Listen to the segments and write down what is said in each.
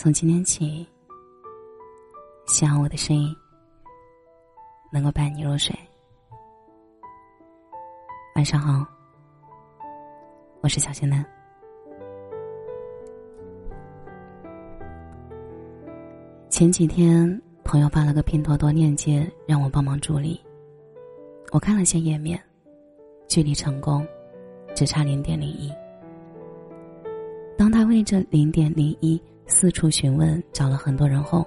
从今天起，希望我的声音能够伴你入睡。晚上好，我是小仙男。前几天，朋友发了个拼多多链接，让我帮忙助力。我看了些页面，距离成功只差零点零一。当他为这零点零一四处询问，找了很多人后，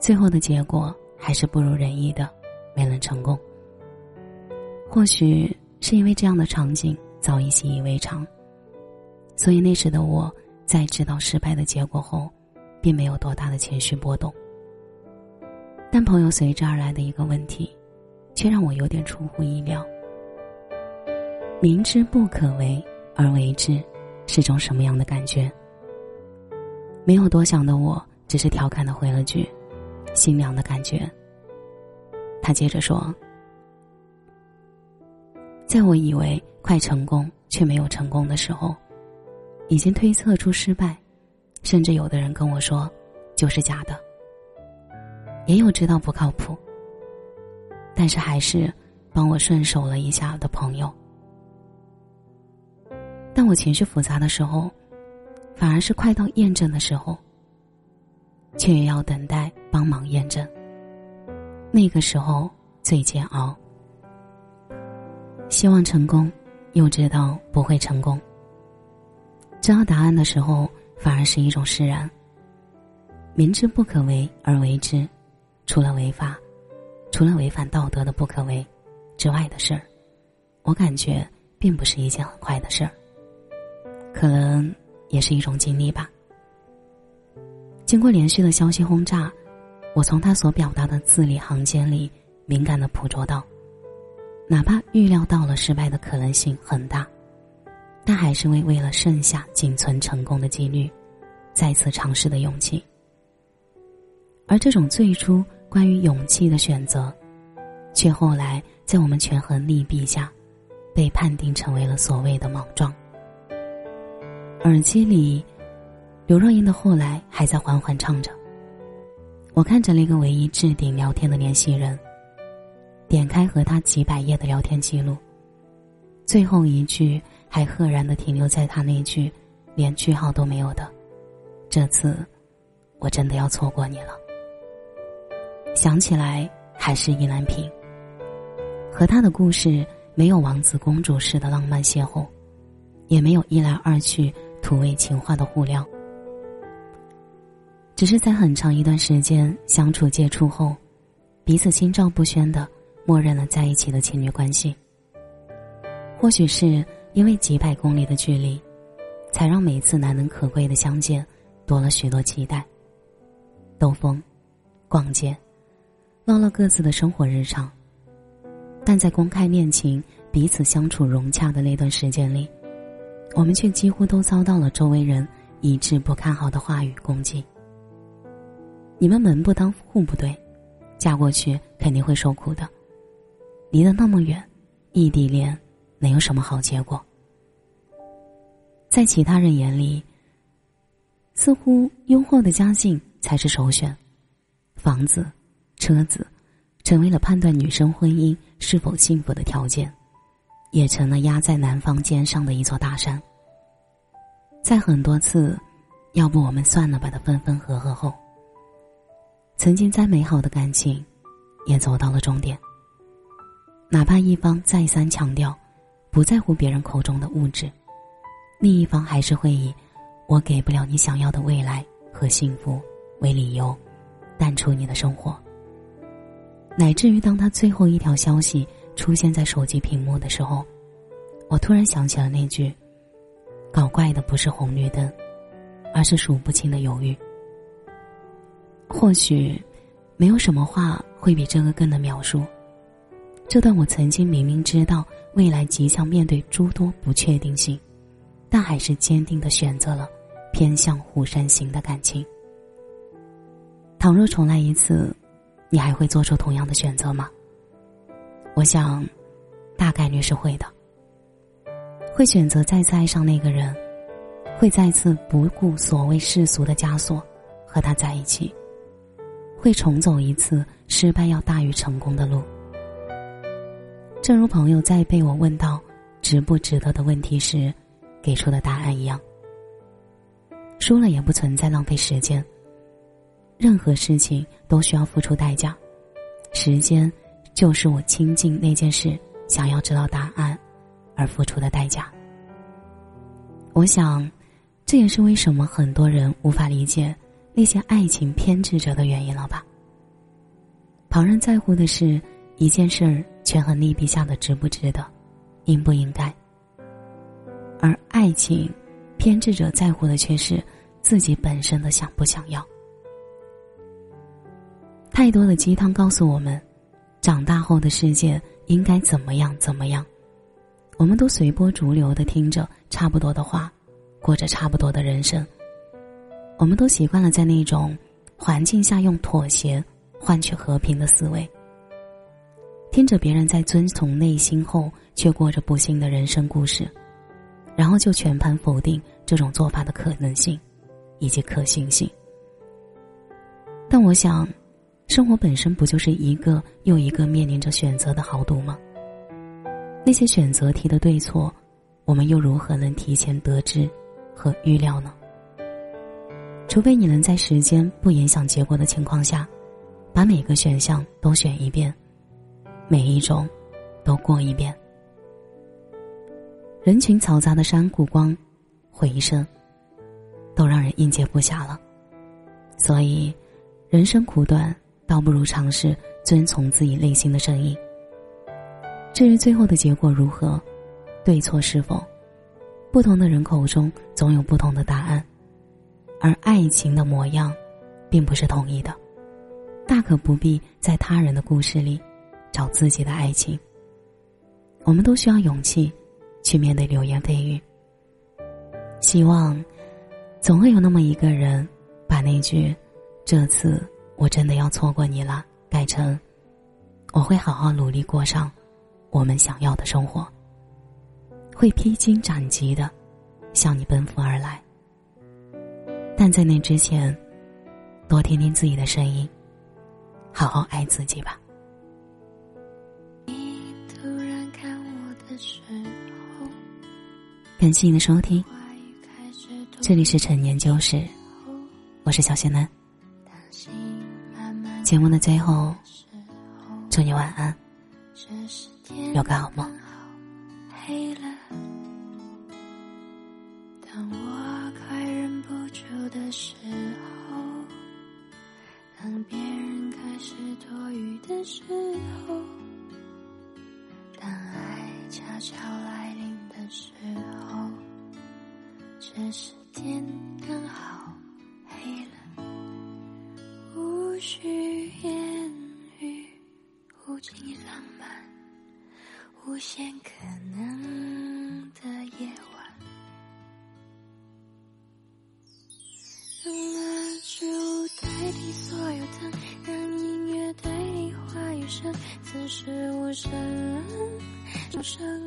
最后的结果还是不如人意的，没能成功。或许是因为这样的场景早已习以为常，所以那时的我在知道失败的结果后，并没有多大的情绪波动。但朋友随之而来的一个问题，却让我有点出乎意料：明知不可为而为之。是种什么样的感觉？没有多想的我，只是调侃的回了句：“心凉的感觉。”他接着说：“在我以为快成功却没有成功的时候，已经推测出失败，甚至有的人跟我说就是假的，也有知道不靠谱，但是还是帮我顺手了一下的朋友。”当我情绪复杂的时候，反而是快到验证的时候，却也要等待帮忙验证。那个时候最煎熬，希望成功，又知道不会成功。知道答案的时候，反而是一种释然。明知不可为而为之，除了违法，除了违反道德的不可为之外的事儿，我感觉并不是一件很快的事儿。可能也是一种经历吧。经过连续的消息轰炸，我从他所表达的字里行间里敏感的捕捉到，哪怕预料到了失败的可能性很大，但还是为为了剩下仅存成功的几率，再次尝试的勇气。而这种最初关于勇气的选择，却后来在我们权衡利弊下，被判定成为了所谓的莽撞。耳机里，刘若英的《后来》还在缓缓唱着。我看着那个唯一置顶聊天的联系人，点开和他几百页的聊天记录，最后一句还赫然的停留在他那句连句号都没有的：“这次，我真的要错过你了。”想起来还是意难平。和他的故事没有王子公主式的浪漫邂逅，也没有一来二去。土味情话的互撩，只是在很长一段时间相处接触后，彼此心照不宣的默认了在一起的情侣关系。或许是因为几百公里的距离，才让每次难能可贵的相见多了许多期待。兜风，逛街，唠唠各自的生活日常。但在公开恋情、彼此相处融洽的那段时间里。我们却几乎都遭到了周围人一致不看好的话语攻击。你们门不当户不对，嫁过去肯定会受苦的。离得那么远，异地恋能有什么好结果？在其他人眼里，似乎优厚的家境才是首选，房子、车子，成为了判断女生婚姻是否幸福的条件。也成了压在男方肩上的一座大山。在很多次“要不我们算了吧”的分分合合后，曾经再美好的感情，也走到了终点。哪怕一方再三强调不在乎别人口中的物质，另一方还是会以“我给不了你想要的未来和幸福”为理由，淡出你的生活。乃至于当他最后一条消息。出现在手机屏幕的时候，我突然想起了那句：“搞怪的不是红绿灯，而是数不清的犹豫。”或许，没有什么话会比这个更能描述这段我曾经明明知道未来即将面对诸多不确定性，但还是坚定的选择了偏向虎山行的感情。倘若重来一次，你还会做出同样的选择吗？我想，大概率是会的。会选择再次爱上那个人，会再次不顾所谓世俗的枷锁，和他在一起，会重走一次失败要大于成功的路。正如朋友在被我问到值不值得的问题时，给出的答案一样。输了也不存在浪费时间。任何事情都需要付出代价，时间就是我亲近那件事想要知道答案而付出的代价。我想，这也是为什么很多人无法理解那些爱情偏执者的原因了吧？旁人在乎的是一件事儿权衡利弊下的值不值得，应不应该，而爱情偏执者在乎的却是自己本身的想不想要。太多的鸡汤告诉我们，长大后的世界应该怎么样怎么样。我们都随波逐流的听着差不多的话，过着差不多的人生。我们都习惯了在那种环境下用妥协换取和平的思维，听着别人在遵从内心后却过着不幸的人生故事，然后就全盘否定这种做法的可能性以及可行性。但我想，生活本身不就是一个又一个面临着选择的豪赌吗？那些选择题的对错，我们又如何能提前得知和预料呢？除非你能在时间不影响结果的情况下，把每个选项都选一遍，每一种都过一遍。人群嘈杂的山谷光，回声，都让人应接不暇了。所以，人生苦短，倒不如尝试遵从自己内心的声音。至于最后的结果如何，对错是否，不同的人口中总有不同的答案，而爱情的模样，并不是统一的，大可不必在他人的故事里，找自己的爱情。我们都需要勇气，去面对流言蜚语。希望，总会有那么一个人，把那句“这次我真的要错过你了”改成“我会好好努力过上”。我们想要的生活，会披荆斩棘的向你奔赴而来。但在那之前，多听听自己的声音，好好爱自己吧。感谢你的收听，这里是陈年旧事，我是小仙男。节目的最后，祝你晚安。有个好梦。黑了，当我快忍不住的时候，当别人开始多余的时候，当爱悄悄来临的时候，这时天刚好所有的，让音乐对你话语声，此时无声声。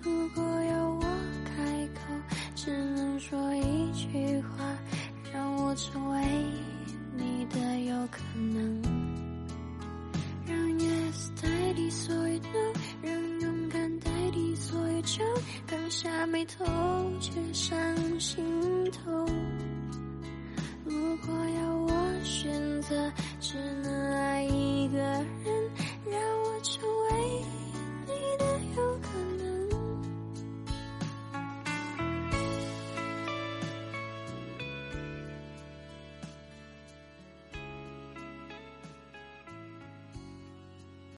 如果要我开口，只能说一句话，让我成为你的有可能。让 yes 代替所有 no，让勇敢代替所有酒刚下眉头却上心头。爱一个人。